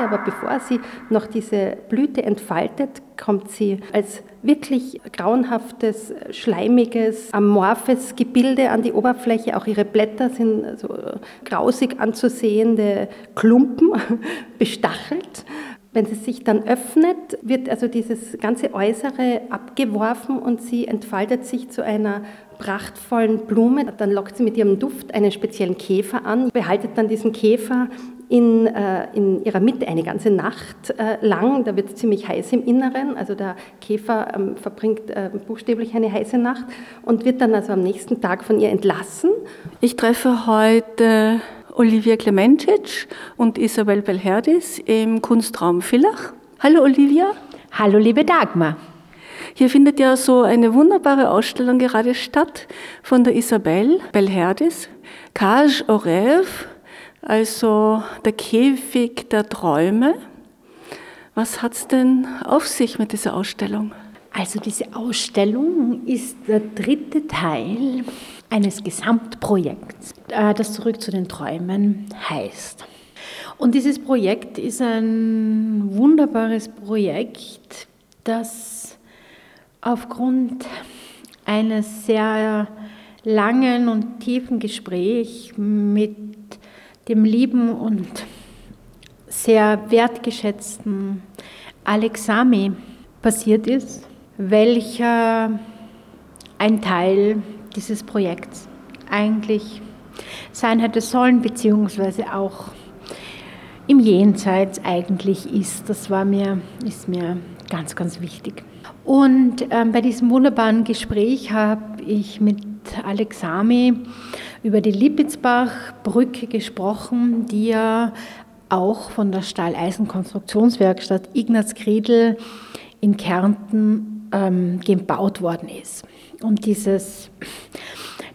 Aber bevor sie noch diese Blüte entfaltet, kommt sie als wirklich grauenhaftes, schleimiges, amorphes Gebilde an die Oberfläche. Auch ihre Blätter sind so grausig anzusehende Klumpen, bestachelt. Wenn sie sich dann öffnet, wird also dieses ganze Äußere abgeworfen und sie entfaltet sich zu einer prachtvollen Blume. Dann lockt sie mit ihrem Duft einen speziellen Käfer an, behaltet dann diesen Käfer in, äh, in ihrer Mitte eine ganze Nacht äh, lang. Da wird es ziemlich heiß im Inneren. Also der Käfer ähm, verbringt äh, buchstäblich eine heiße Nacht und wird dann also am nächsten Tag von ihr entlassen. Ich treffe heute Olivia Klementic und Isabel Belherdis im Kunstraum Villach. Hallo Olivia. Hallo liebe Dagmar. Hier findet ja so eine wunderbare Ausstellung gerade statt von der Isabel Belherdis, Cage au Rêve, also der Käfig der Träume. Was hat es denn auf sich mit dieser Ausstellung? Also diese Ausstellung ist der dritte Teil eines Gesamtprojekts, äh, das Zurück zu den Träumen heißt. Und dieses Projekt ist ein wunderbares Projekt, das aufgrund eines sehr langen und tiefen Gesprächs mit dem lieben und sehr wertgeschätzten Alex Sami passiert ist, welcher ein Teil dieses Projekts eigentlich sein hätte sollen, beziehungsweise auch im Jenseits eigentlich ist. Das war mir, ist mir ganz, ganz wichtig. Und ähm, bei diesem wunderbaren Gespräch habe ich mit Alex Sami über die Lipitzbach-Brücke gesprochen, die ja auch von der Stahleisenkonstruktionswerkstatt Ignaz Kriedl in Kärnten ähm, gebaut worden ist. Und dieses,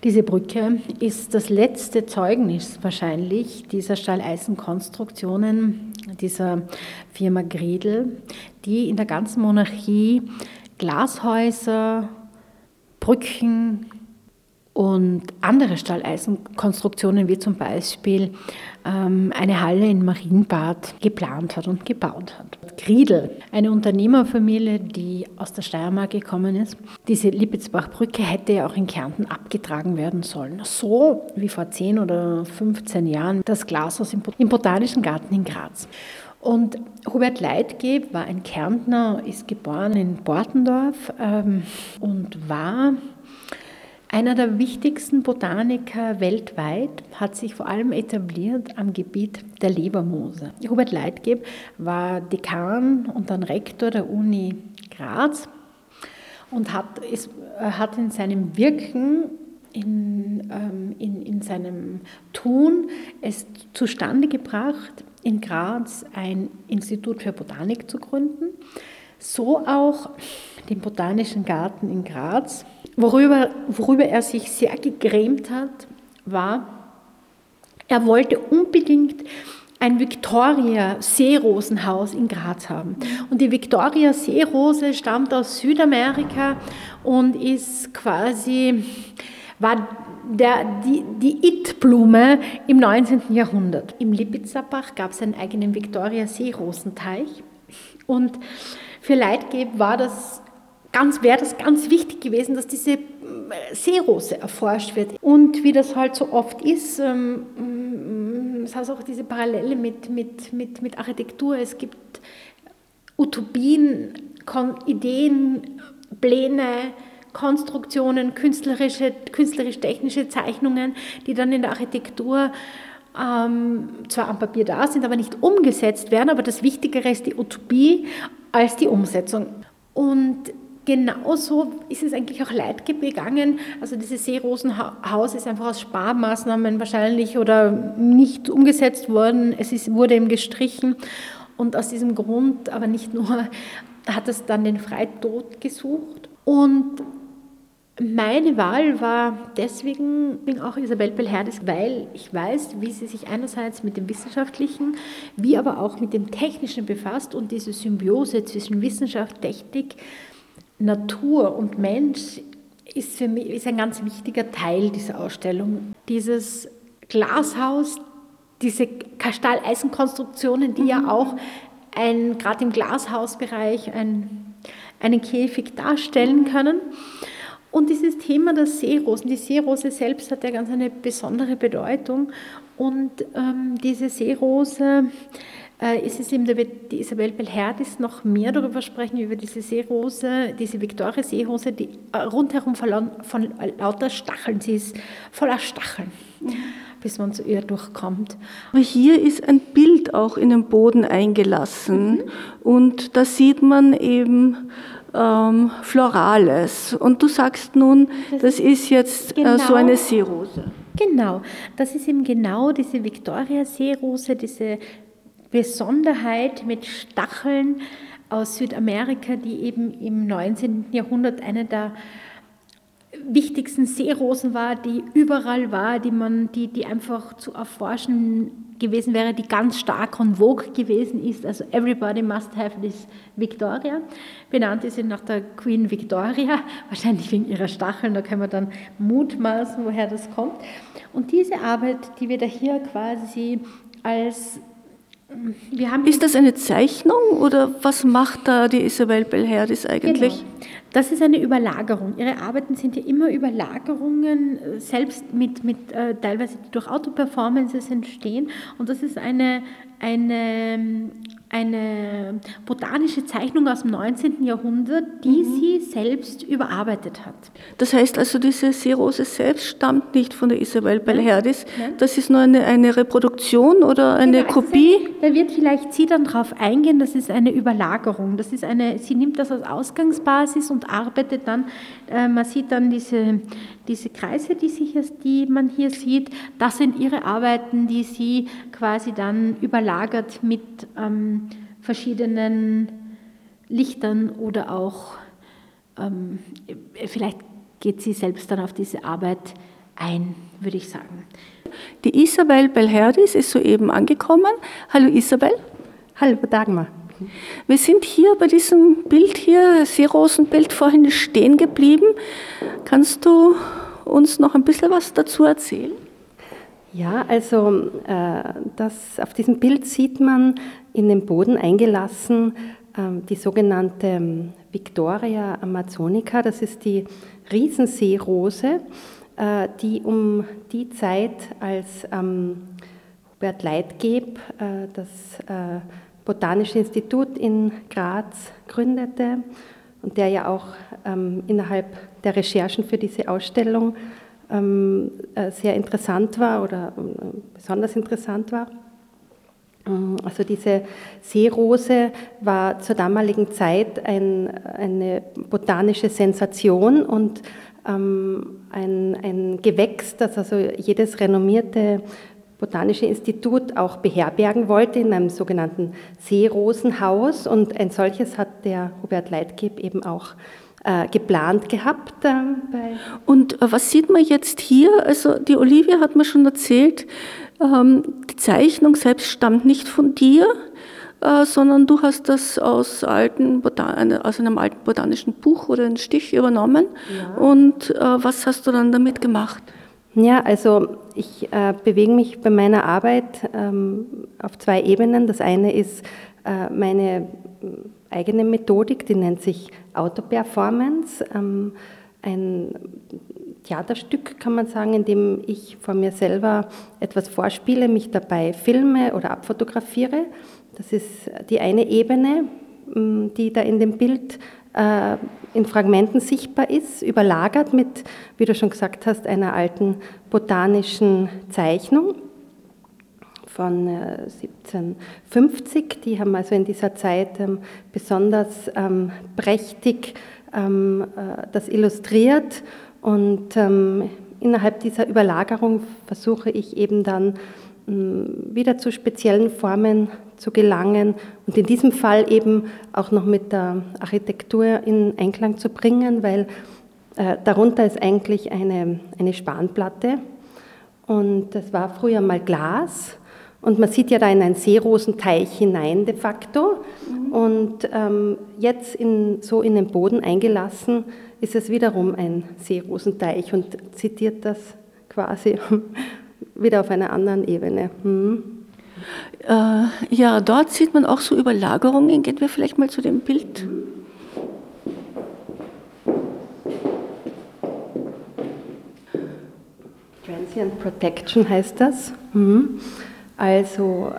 diese Brücke ist das letzte Zeugnis wahrscheinlich dieser Stahleisenkonstruktionen dieser Firma Griedel, die in der ganzen Monarchie Glashäuser, Brücken, und andere Stalleisenkonstruktionen, wie zum Beispiel ähm, eine Halle in Marienbad, geplant hat und gebaut hat. Griedel, eine Unternehmerfamilie, die aus der Steiermark gekommen ist. Diese Lipitzbach-Brücke hätte ja auch in Kärnten abgetragen werden sollen. So wie vor 10 oder 15 Jahren das Glashaus im Botanischen Garten in Graz. Und Hubert Leitgeb war ein Kärntner, ist geboren in Bortendorf ähm, und war einer der wichtigsten Botaniker weltweit hat sich vor allem etabliert am Gebiet der Lebermoose. Hubert Leitgeb war Dekan und dann Rektor der Uni Graz und hat, ist, hat in seinem Wirken, in, ähm, in, in seinem Tun es zustande gebracht, in Graz ein Institut für Botanik zu gründen. So auch den Botanischen Garten in Graz Worüber, worüber er sich sehr gegrämt hat, war, er wollte unbedingt ein Victoria-Seerosenhaus in Graz haben. Und die Victoria-Seerose stammt aus Südamerika und ist quasi, war der, die, die It-Blume im 19. Jahrhundert. Im Lipizabach gab es einen eigenen Victoria-Seerosenteich. Und für Leitgeb war das ganz, wäre das ganz wichtig gewesen, dass diese äh, Seerose erforscht wird. Und wie das halt so oft ist, ähm, mm, es hat auch diese Parallele mit, mit, mit, mit Architektur. Es gibt Utopien, Ideen, Pläne, Konstruktionen, künstlerische, künstlerisch-technische Zeichnungen, die dann in der Architektur ähm, zwar am Papier da sind, aber nicht umgesetzt werden. Aber das Wichtigere ist die Utopie als die Umsetzung. Und genauso ist es eigentlich auch Leid gegangen. Also dieses Seerosenhaus ist einfach aus Sparmaßnahmen wahrscheinlich oder nicht umgesetzt worden. Es ist, wurde ihm gestrichen und aus diesem Grund, aber nicht nur, hat es dann den Freitod gesucht Und meine Wahl war deswegen auch Isabel Belherdis, weil ich weiß, wie sie sich einerseits mit dem Wissenschaftlichen, wie aber auch mit dem Technischen befasst und diese Symbiose zwischen Wissenschaft, Technik, Natur und Mensch ist für mich ist ein ganz wichtiger Teil dieser Ausstellung. Dieses Glashaus, diese Stahl-Eisen-Konstruktionen, die ja auch ein, gerade im Glashausbereich ein, einen Käfig darstellen können. Und dieses Thema der Seerosen, die Seerose selbst hat ja ganz eine besondere Bedeutung. Und ähm, diese Seerose, äh, ist es eben, da wird die Isabel Belherdis noch mehr darüber sprechen, über diese Seerose, diese Victoria-Seerose, die äh, rundherum von, von lauter Stacheln, sie ist voller Stacheln. Mhm bis man zu ihr durchkommt. Aber hier ist ein Bild auch in den Boden eingelassen mhm. und da sieht man eben ähm, Florales. Und du sagst nun, das, das ist jetzt genau, äh, so eine Seerose. Genau, das ist eben genau diese Victoria-Seerose, diese Besonderheit mit Stacheln aus Südamerika, die eben im 19. Jahrhundert eine der wichtigsten Seerosen war, die überall war, die man, die, die einfach zu erforschen gewesen wäre, die ganz stark en vogue gewesen ist. Also everybody must have this Victoria. Benannt ist sie nach der Queen Victoria, wahrscheinlich wegen ihrer Stacheln, da können wir dann mutmaßen, woher das kommt. Und diese Arbeit, die wir da hier quasi als ist das eine Zeichnung oder was macht da die Isabel Belherdis eigentlich? Genau. Das ist eine Überlagerung. Ihre Arbeiten sind ja immer Überlagerungen, äh, selbst mit, mit äh, teilweise durch Autoperformances entstehen. Und das ist eine, eine, eine botanische Zeichnung aus dem 19. Jahrhundert, die mhm. sie selbst überarbeitet hat. Das heißt also, diese Seerose selbst stammt nicht von der Isabel Belherdis. Das ist nur eine, eine Reproduktion oder eine genau, Kopie? da wird vielleicht sie dann darauf eingehen, das ist eine Überlagerung. Das ist eine, sie nimmt das als Ausgangsbasis und arbeitet dann, äh, man sieht dann diese, diese Kreise, die, sich, die man hier sieht, das sind ihre Arbeiten, die sie quasi dann überlagert mit ähm, verschiedenen Lichtern oder auch, ähm, vielleicht geht sie selbst dann auf diese Arbeit ein, würde ich sagen. Die Isabel Belherdis ist soeben angekommen. Hallo Isabel. Hallo Dagmar. Wir sind hier bei diesem Bild hier, Seerosenbild, vorhin stehen geblieben. Kannst du uns noch ein bisschen was dazu erzählen? Ja, also äh, das, auf diesem Bild sieht man in den Boden eingelassen äh, die sogenannte ähm, Victoria Amazonica. Das ist die Riesenseerose, äh, die um die Zeit, als ähm, Hubert Leitgeb äh, das äh, Botanische Institut in Graz gründete und der ja auch ähm, innerhalb der Recherchen für diese Ausstellung sehr interessant war oder äh, besonders interessant war. Ähm, also diese Seerose war zur damaligen Zeit ein, eine botanische Sensation und ähm, ein, ein Gewächs, das also jedes renommierte Botanische Institut auch beherbergen wollte in einem sogenannten Seerosenhaus. Und ein solches hat der Hubert Leitgeb eben auch äh, geplant gehabt. Äh, und äh, was sieht man jetzt hier? Also die Olivia hat mir schon erzählt, ähm, die Zeichnung selbst stammt nicht von dir, äh, sondern du hast das aus, alten aus einem alten botanischen Buch oder einen Stich übernommen. Ja. Und was hast du dann damit gemacht? Ja, also ich äh, bewege mich bei meiner Arbeit ähm, auf zwei Ebenen. Das eine ist äh, meine eigene Methodik, die nennt sich Autoperformance. Ähm, ein Theaterstück kann man sagen, in dem ich vor mir selber etwas vorspiele, mich dabei filme oder abfotografiere. Das ist die eine Ebene, die da in dem Bild äh, in Fragmenten sichtbar ist, überlagert mit, wie du schon gesagt hast, einer alten botanischen Zeichnung von 1750. Äh, die haben also in dieser Zeit ähm, besonders ähm, prächtig ähm, äh, das illustriert. Und innerhalb dieser Überlagerung versuche ich eben dann wieder zu speziellen Formen zu gelangen und in diesem Fall eben auch noch mit der Architektur in Einklang zu bringen, weil äh, darunter ist eigentlich eine, eine Spanplatte. Und das war früher mal Glas und man sieht ja da in einen Seerosenteich hinein de facto mhm. und ähm, jetzt in, so in den Boden eingelassen ist es wiederum ein Seerosenteich und zitiert das quasi wieder auf einer anderen Ebene. Hm. Äh, ja, dort sieht man auch so Überlagerungen. Gehen wir vielleicht mal zu dem Bild. Transient Protection heißt das. Mhm. Also,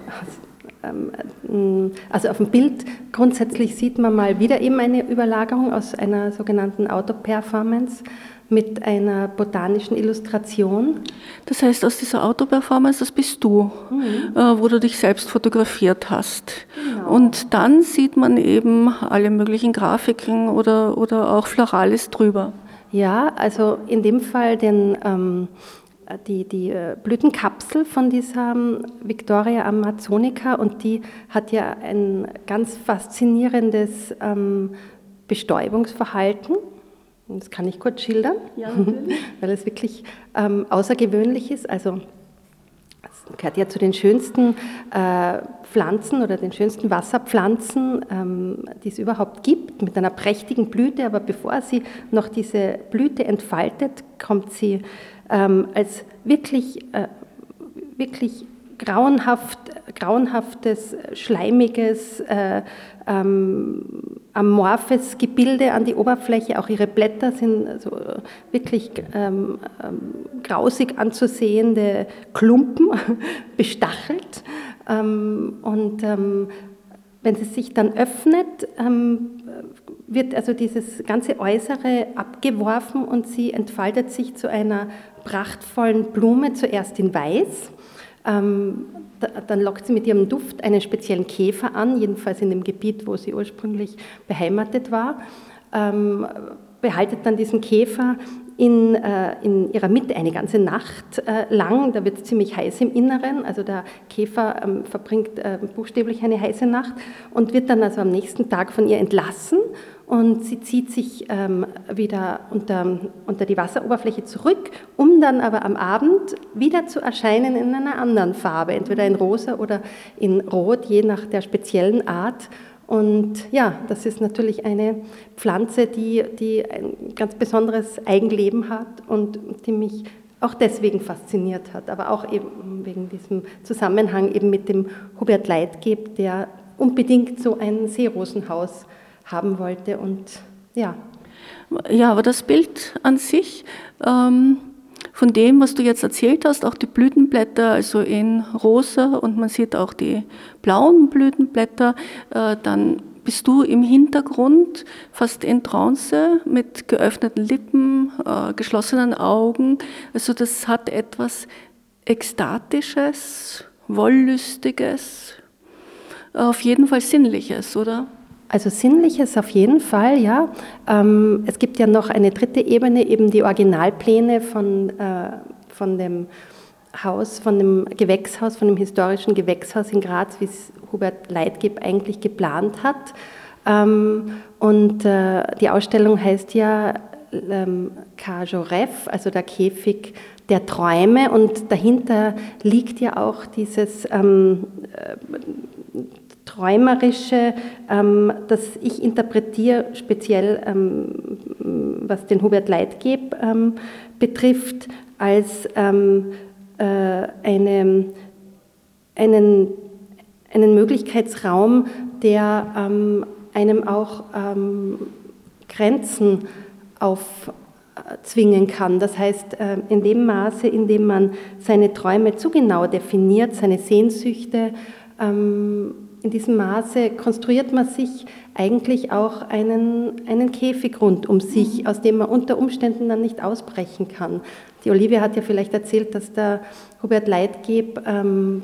ähm, also auf dem Bild grundsätzlich sieht man mal wieder eben eine Überlagerung aus einer sogenannten Auto-Performance mit einer botanischen Illustration. Das heißt, aus dieser Autoperformance, das bist du, mhm. äh, wo du dich selbst fotografiert hast. Genau. Und dann sieht man eben alle möglichen Grafiken oder, oder auch Florales drüber. Ja, also in dem Fall den, ähm, die, die äh, Blütenkapsel von dieser ähm, Victoria Amazonica und die hat ja ein ganz faszinierendes ähm, Bestäubungsverhalten. Das kann ich kurz schildern, ja, weil es wirklich ähm, außergewöhnlich ist. Also gehört ja zu den schönsten äh, Pflanzen oder den schönsten Wasserpflanzen, ähm, die es überhaupt gibt, mit einer prächtigen Blüte. Aber bevor sie noch diese Blüte entfaltet, kommt sie ähm, als wirklich, äh, wirklich grauenhaft, grauenhaftes, schleimiges, äh, ähm, amorphes Gebilde an die Oberfläche. Auch ihre Blätter sind also wirklich ähm, ähm, grausig anzusehende Klumpen, bestachelt. Ähm, und ähm, wenn sie sich dann öffnet, ähm, wird also dieses ganze Äußere abgeworfen und sie entfaltet sich zu einer prachtvollen Blume, zuerst in Weiß. Dann lockt sie mit ihrem Duft einen speziellen Käfer an, jedenfalls in dem Gebiet, wo sie ursprünglich beheimatet war, ähm, behaltet dann diesen Käfer in, äh, in ihrer Mitte eine ganze Nacht äh, lang. Da wird es ziemlich heiß im Inneren. Also der Käfer ähm, verbringt äh, buchstäblich eine heiße Nacht und wird dann also am nächsten Tag von ihr entlassen und sie zieht sich ähm, wieder unter, unter die Wasseroberfläche zurück, um dann aber am Abend wieder zu erscheinen in einer anderen Farbe, entweder in rosa oder in rot, je nach der speziellen Art. Und ja, das ist natürlich eine Pflanze, die, die ein ganz besonderes Eigenleben hat und die mich auch deswegen fasziniert hat, aber auch eben wegen diesem Zusammenhang eben mit dem Hubert Leitgeb, der unbedingt so ein Seerosenhaus haben wollte und ja. Ja, aber das Bild an sich, ähm, von dem, was du jetzt erzählt hast, auch die Blütenblätter, also in rosa und man sieht auch die blauen Blütenblätter, äh, dann bist du im Hintergrund fast in Trance mit geöffneten Lippen, äh, geschlossenen Augen. Also das hat etwas Ekstatisches, Wollüstiges, auf jeden Fall Sinnliches, oder? Also Sinnliches auf jeden Fall, ja. Ähm, es gibt ja noch eine dritte Ebene, eben die Originalpläne von, äh, von dem Haus, von dem Gewächshaus, von dem historischen Gewächshaus in Graz, wie es Hubert Leitgeb eigentlich geplant hat. Ähm, und äh, die Ausstellung heißt ja ähm, Kajoref, also der Käfig der Träume und dahinter liegt ja auch dieses ähm, äh, Träumerische, ähm, das ich interpretiere, speziell ähm, was den Hubert Leitgeb ähm, betrifft, als ähm, äh, eine, einen, einen Möglichkeitsraum, der ähm, einem auch ähm, Grenzen aufzwingen kann. Das heißt, äh, in dem Maße, in dem man seine Träume zu genau definiert, seine Sehnsüchte, ähm, in diesem Maße konstruiert man sich eigentlich auch einen, einen Käfig rund um sich, mhm. aus dem man unter Umständen dann nicht ausbrechen kann. Die Olivia hat ja vielleicht erzählt, dass der Hubert Leitgeb ähm,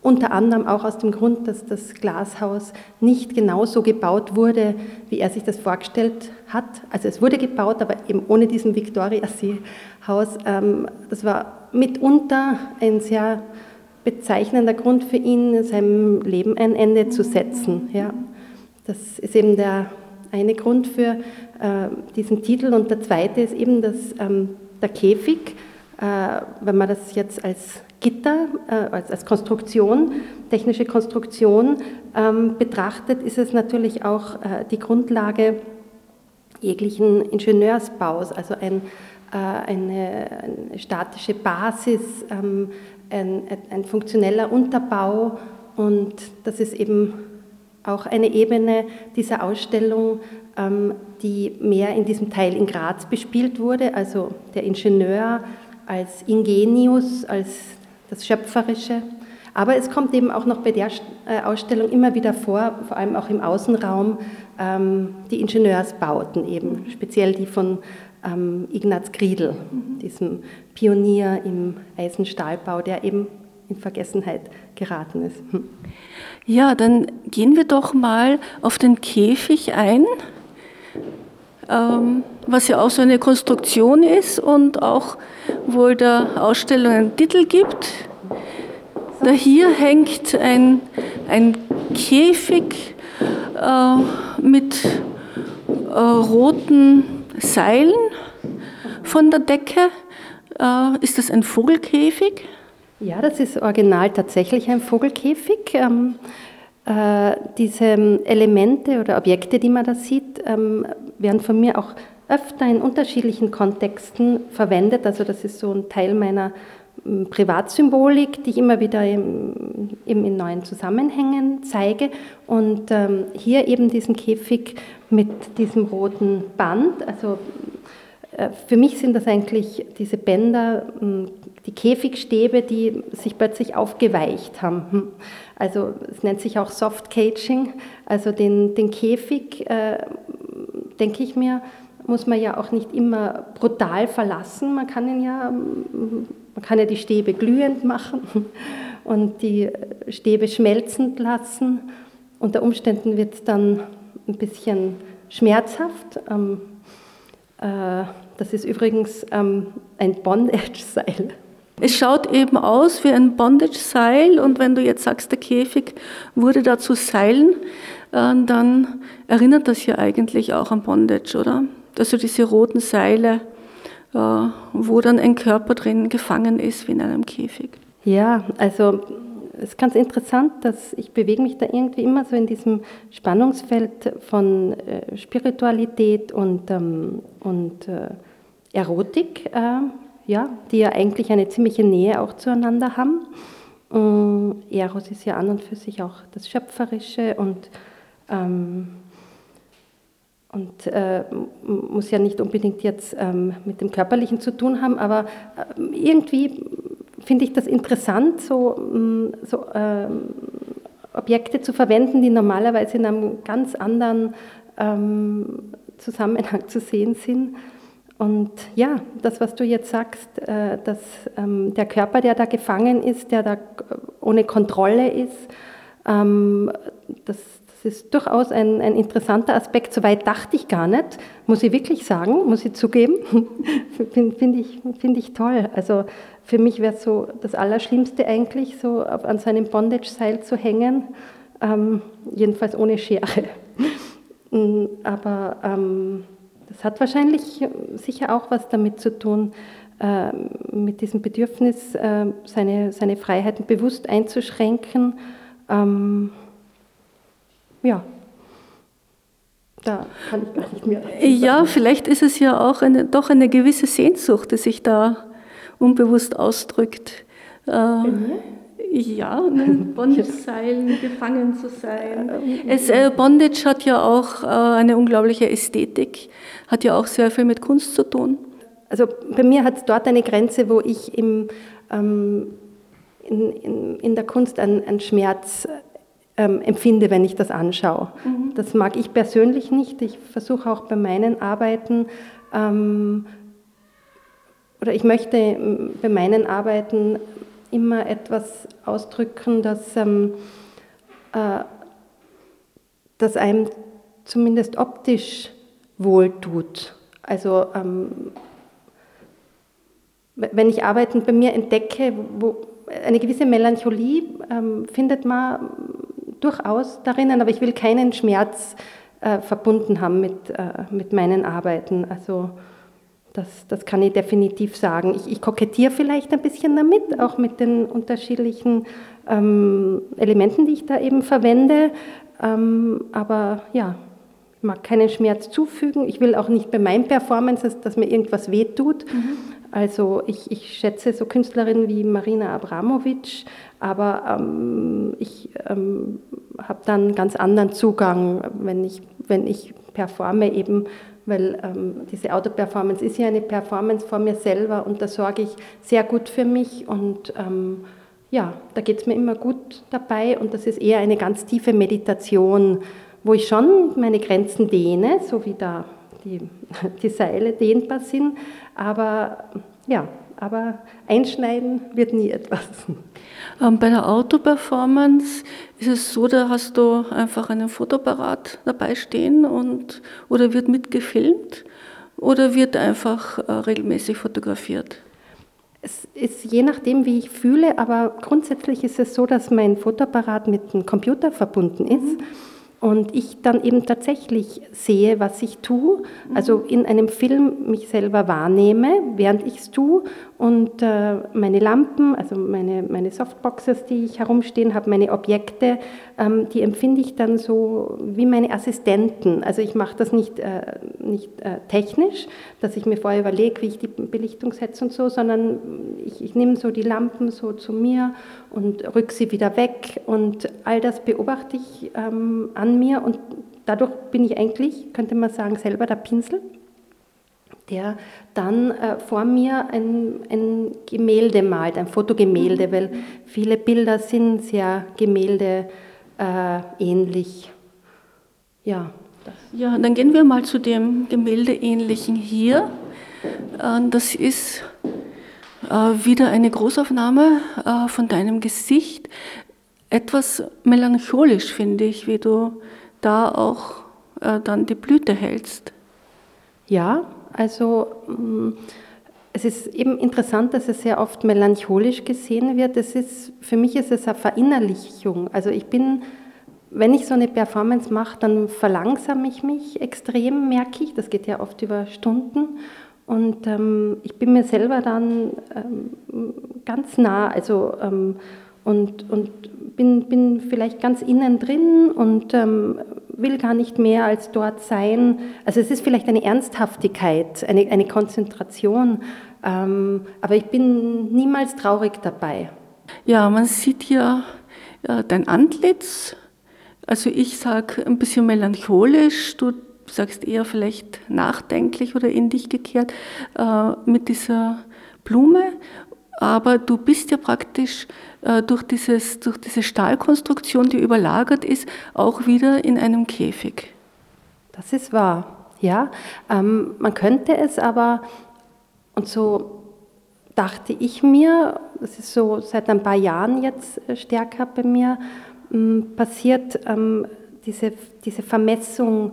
unter anderem auch aus dem Grund, dass das Glashaus nicht genauso gebaut wurde, wie er sich das vorgestellt hat. Also es wurde gebaut, aber eben ohne diesen Victoria-See-Haus. Ähm, das war mitunter ein sehr bezeichnender Grund für ihn, seinem Leben ein Ende zu setzen. Ja. Das ist eben der eine Grund für äh, diesen Titel. Und der zweite ist eben dass, ähm, der Käfig, äh, wenn man das jetzt als Gitter, äh, als, als Konstruktion, technische Konstruktion ähm, betrachtet, ist es natürlich auch äh, die Grundlage jeglichen Ingenieursbaus, also ein, äh, eine, eine, statische Basis, ähm, ein, ein funktioneller Unterbau und das ist eben auch eine Ebene dieser Ausstellung, ähm, die mehr in diesem Teil in Graz bespielt wurde, also der Ingenieur als Ingenius, als das Schöpferische. Aber es kommt eben auch noch bei der äh, Ausstellung immer wieder vor, vor allem auch im Außenraum, ähm, die Ingenieursbauten eben, speziell die von ähm, Ignaz Griedel, diesem Pionier im Eisenstahlbau, der eben in Vergessenheit geraten ist. Hm. Ja, dann gehen wir doch mal auf den Käfig ein, ähm, was ja auch so eine Konstruktion ist und auch wohl der Ausstellung einen Titel gibt. Da hier hängt ein, ein Käfig äh, mit äh, roten Seilen von der Decke. Äh, ist das ein Vogelkäfig? Ja, das ist original tatsächlich ein Vogelkäfig. Ähm, äh, diese Elemente oder Objekte, die man da sieht, ähm, werden von mir auch öfter in unterschiedlichen Kontexten verwendet. Also das ist so ein Teil meiner ähm, Privatsymbolik, die ich immer wieder eben in neuen Zusammenhängen zeige. Und ähm, hier eben diesen Käfig mit diesem roten Band. Also äh, für mich sind das eigentlich diese Bänder, ähm, die Käfigstäbe, die sich plötzlich aufgeweicht haben. Hm. Also es nennt sich auch Soft Caging. Also den, den Käfig, äh, denke ich mir, muss man ja auch nicht immer brutal verlassen. Man kann ihn ja, man kann ja die Stäbe glühend machen und die Stäbe schmelzend lassen. Unter Umständen wird dann ein bisschen schmerzhaft. Ähm, äh, das ist übrigens ähm, ein Bondage-Seil. Es schaut eben aus wie ein Bondage-Seil und wenn du jetzt sagst, der Käfig wurde da zu Seilen, äh, dann erinnert das ja eigentlich auch an Bondage, oder? Also diese roten Seile, äh, wo dann ein Körper drin gefangen ist wie in einem Käfig. Ja, also es ist ganz interessant, dass ich bewege mich da irgendwie immer so in diesem Spannungsfeld von äh, Spiritualität und, ähm, und äh, Erotik, äh, ja, die ja eigentlich eine ziemliche Nähe auch zueinander haben. Ähm, Eros ist ja an und für sich auch das Schöpferische und, ähm, und äh, muss ja nicht unbedingt jetzt ähm, mit dem Körperlichen zu tun haben, aber äh, irgendwie finde ich das interessant, so, mm, so ähm, Objekte zu verwenden, die normalerweise in einem ganz anderen ähm, Zusammenhang zu sehen sind. Und ja, das, was du jetzt sagst, äh, dass ähm, der Körper, der da gefangen ist, der da ohne Kontrolle ist, ähm, das, das ist durchaus ein, ein interessanter Aspekt. Soweit dachte ich gar nicht, muss ich wirklich sagen, muss ich zugeben. Finde find ich, find ich toll. Also für mich wäre so das Allerschlimmste eigentlich, so an so einem Bondage-Seil zu hängen, ähm, jedenfalls ohne Schere. Mm, aber ähm, das hat wahrscheinlich sicher auch was damit zu tun, äh, mit diesem Bedürfnis, äh, seine, seine Freiheiten bewusst einzuschränken. Ähm, ja, da kann ich gar nicht mehr. Ja, vielleicht ist es ja auch eine, doch eine gewisse Sehnsucht, die sich da unbewusst ausdrückt. Äh, ja, in Bondage-Seilen gefangen zu sein. Es, äh, Bondage hat ja auch äh, eine unglaubliche Ästhetik, hat ja auch sehr viel mit Kunst zu tun. Also bei mir hat es dort eine Grenze, wo ich im, ähm, in, in, in, der Kunst einen, einen Schmerz ähm, empfinde, wenn ich das anschaue. Mhm. Das mag ich persönlich nicht. Ich versuche auch bei meinen Arbeiten ähm, oder ich möchte ähm, bei meinen Arbeiten immer etwas ausdrücken, das, ähm, äh, das einem zumindest optisch wohltut. Also ähm, wenn ich Arbeiten bei mir entdecke, wo, eine gewisse Melancholie ähm, findet man durchaus darin, aber ich will keinen Schmerz äh, verbunden haben mit, äh, mit meinen Arbeiten. Also das, das kann ich definitiv sagen. Ich, ich kokettiere vielleicht ein bisschen damit, auch mit den unterschiedlichen ähm, Elementen, die ich da eben verwende. Ähm, aber ja, ich mag keinen Schmerz zufügen. Ich will auch nicht bei meinen Performances, dass mir irgendwas wehtut. Mhm. Also ich, ich, schätze so Künstlerinnen wie Marina Abramovic, aber ähm, ich ähm, habe dann einen ganz anderen Zugang, wenn ich, wenn ich performe eben, weil ähm, diese Autoperformance ist ja eine Performance vor mir selber und da sorge ich sehr gut für mich und ähm, ja, da geht es mir immer gut dabei und das ist eher eine ganz tiefe Meditation, wo ich schon meine Grenzen dehne, so wie da die, die Seile dehnbar sind, aber ja, aber einschneiden wird nie etwas. Ähm, bei der Autoperformance ist es so, da hast du einfach einen Fotoapparat dabei stehen und, oder wird mitgefilmt oder wird einfach äh, regelmäßig fotografiert? Es ist je nachdem, wie ich fühle, aber grundsätzlich ist es so, dass mein Fotoapparat mit dem Computer verbunden ist. Mhm und ich dann eben tatsächlich sehe, was ich tue, also in einem Film mich selber wahrnehme, während ich es tue und äh, meine Lampen, also meine, meine Softboxes, die ich herumstehen habe, meine Objekte, ähm, die empfinde ich dann so wie meine Assistenten. Also ich mache das nicht, äh, nicht äh, technisch, dass ich mir vorher überlege, wie ich die Belichtung setze und so, sondern ich, ich nehme so die Lampen so zu mir und rück sie wieder weg. Und all das beobachte ich ähm, an mir. Und dadurch bin ich eigentlich, könnte man sagen, selber der Pinsel der dann äh, vor mir ein, ein, Gemälde malt, ein Fotogemälde, mhm. weil viele Bilder sind sehr Gemälde äh, ähnlich. Ja, ja, dann gehen wir mal zu dem Gemäldeähnlichen hier. Äh, das ist äh, wieder eine Großaufnahme äh, von deinem Gesicht. Etwas melancholisch finde ich, wie du da auch äh, dann die Blüte hältst. Ja, also mm, es ist eben interessant, dass es sehr oft melancholisch gesehen wird. Es ist, für mich ist es eine Verinnerlichung. Also ich bin, wenn ich so eine Performance mache, dann verlangsame ich mich extrem, merke ich. Das geht ja oft über Stunden. Und ähm, ich bin mir selber dann ähm, ganz nah. Also ähm, und, und bin, bin vielleicht ganz innen drin und ähm, will gar nicht mehr als dort sein. Also es ist vielleicht eine Ernsthaftigkeit, eine, eine Konzentration, ähm, aber ich bin niemals traurig dabei. Ja, man sieht hier ja, dein Antlitz. Also ich sage ein bisschen melancholisch, du sagst eher vielleicht nachdenklich oder in dich gekehrt äh, mit dieser Blume. Aber du bist ja praktisch äh, durch, dieses, durch diese Stahlkonstruktion, die überlagert ist, auch wieder in einem Käfig. Das ist wahr, ja. Ähm, man könnte es aber, und so dachte ich mir, das ist so seit ein paar Jahren jetzt äh, stärker bei mir ähm, passiert, ähm, diese, diese Vermessung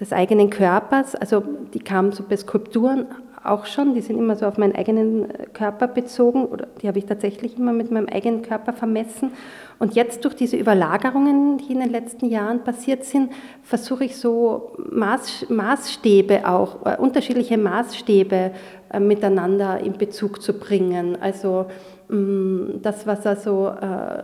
des eigenen Körpers, also die kam so bei Skulpturen auch schon, die sind immer so auf meinen eigenen äh, Körper bezogen oder die habe ich tatsächlich immer mit meinem eigenen Körper vermessen. Und jetzt durch diese Überlagerungen, die in den letzten Jahren passiert sind, versuche ich so Maß, Maßstäbe auch, äh, unterschiedliche Maßstäbe äh, miteinander in Bezug zu bringen. Also mh, mm, das, was also äh,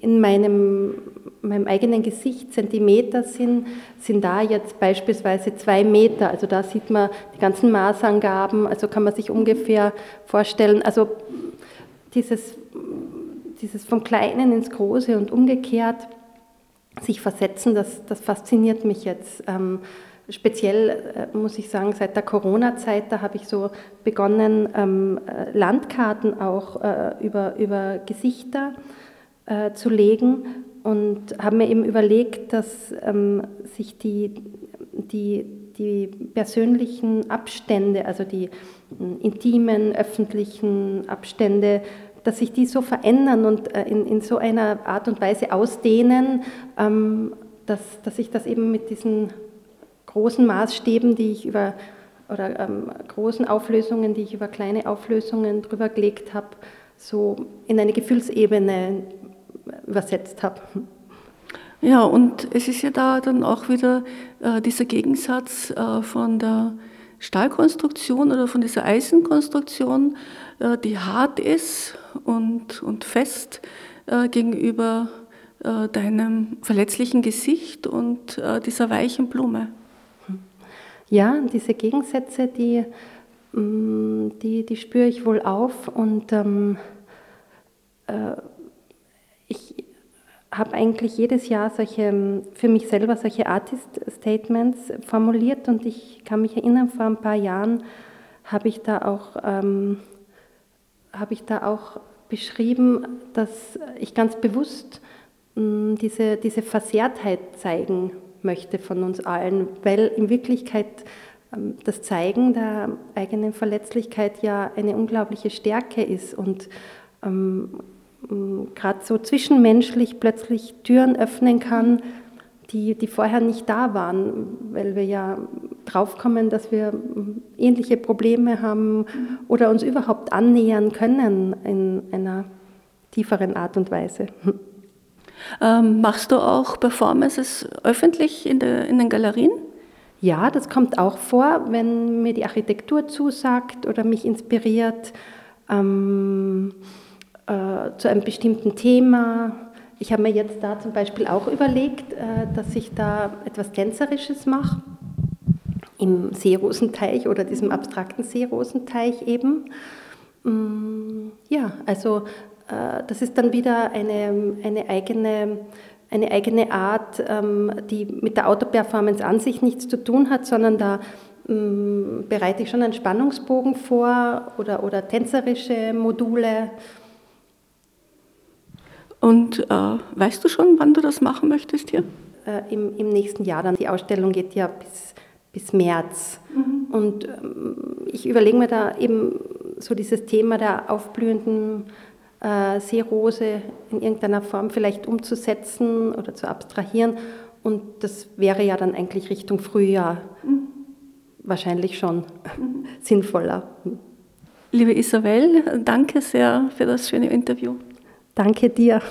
in meinem meinem eigenen Gesicht Zentimeter sind, sind da jetzt beispielsweise zwei Meter. Also da sieht man die ganzen Maßangaben, also kann man sich ungefähr vorstellen. Also dieses, dieses vom Kleinen ins Große und umgekehrt sich versetzen, das, das fasziniert mich jetzt. Ähm, speziell äh, muss ich sagen, seit der Corona-Zeit, da habe ich so begonnen, ähm, äh, Landkarten auch äh, über, über Gesichter äh, zu legen und habe mir eben überlegt, dass ähm, sich die, die, die persönlichen Abstände, also die intimen, öffentlichen Abstände, dass sich die so verändern und äh, in, in so einer Art und Weise ausdehnen, ähm, dass, dass ich das eben mit diesen großen Maßstäben, die ich über oder ähm, großen Auflösungen, die ich über kleine Auflösungen drüber gelegt habe, so in eine Gefühlsebene übersetzt habe. Ja, und es ist ja da dann auch wieder äh, dieser Gegensatz äh, von der Stahlkonstruktion oder von dieser Eisenkonstruktion, äh, die hart ist und, und fest äh, gegenüber äh, deinem verletzlichen Gesicht und dieser weichen Blume. Ja, diese Gegensätze, die, mm, die, die spüre ich wohl auf und ähm, ich, habe eigentlich jedes Jahr solche, für mich selber solche Artist-Statements formuliert und ich kann mich erinnern, vor ein paar Jahren habe ich da auch, ähm, habe ich da auch beschrieben, dass ich ganz bewusst mh, mm, diese, diese Versehrtheit zeigen möchte von uns allen, weil in Wirklichkeit ähm, das Zeigen der eigenen Verletzlichkeit ja eine unglaubliche Stärke ist und ähm, gerade so zwischenmenschlich plötzlich Türen öffnen kann, die, die vorher nicht da waren, weil wir ja draufkommen, dass wir ähnliche Probleme haben oder uns überhaupt annähern können in einer tieferen Art und Weise. Ähm, machst du auch Performances öffentlich in, der, in den Galerien? Ja, das kommt auch vor, wenn mir die Architektur zusagt oder mich inspiriert. Ähm, äh, zu einem bestimmten Thema. Ich habe mir jetzt da zum Beispiel auch überlegt, äh, dass ich da etwas Tänzerisches mache, im Seerosenteich oder diesem abstrakten Seerosenteich eben. Mm, ja, also äh, das ist dann wieder eine, eine eigene eine eigene Art, ähm, die mit der Autoperformance an sich nichts zu tun hat, sondern da mm, bereite ich schon einen Spannungsbogen vor oder, oder tänzerische Module und äh, weißt du schon, wann du das machen möchtest hier? Äh, im, Im nächsten Jahr dann. Die Ausstellung geht ja bis, bis März. Mhm. Und ähm, ich überlege mir da eben so dieses Thema der aufblühenden äh, Seerose in irgendeiner Form vielleicht umzusetzen oder zu abstrahieren. Und das wäre ja dann eigentlich Richtung Frühjahr mhm. wahrscheinlich schon mhm. sinnvoller. Liebe Isabel, danke sehr für das schöne Interview. Danke dir.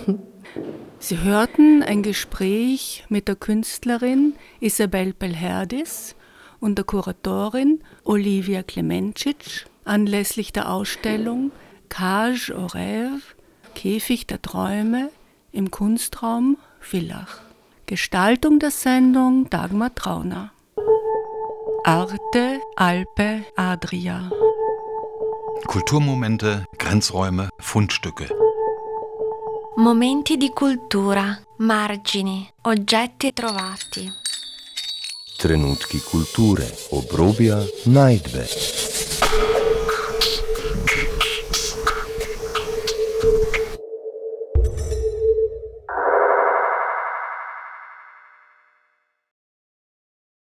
Sie hörten ein Gespräch mit der Künstlerin Isabel Belherdis und der Kuratorin Olivia Klemencic anlässlich der Ausstellung Cage au Rêve, Käfig der Träume im Kunstraum Villach. Gestaltung der Sendung Dagmar Trauner. Arte Alpe Adria. Kulturmomente, Grenzräume, Fundstücke. Momenti di cultura, margini, oggetti trovati. Trenutki kulture, obrobja, najdbe.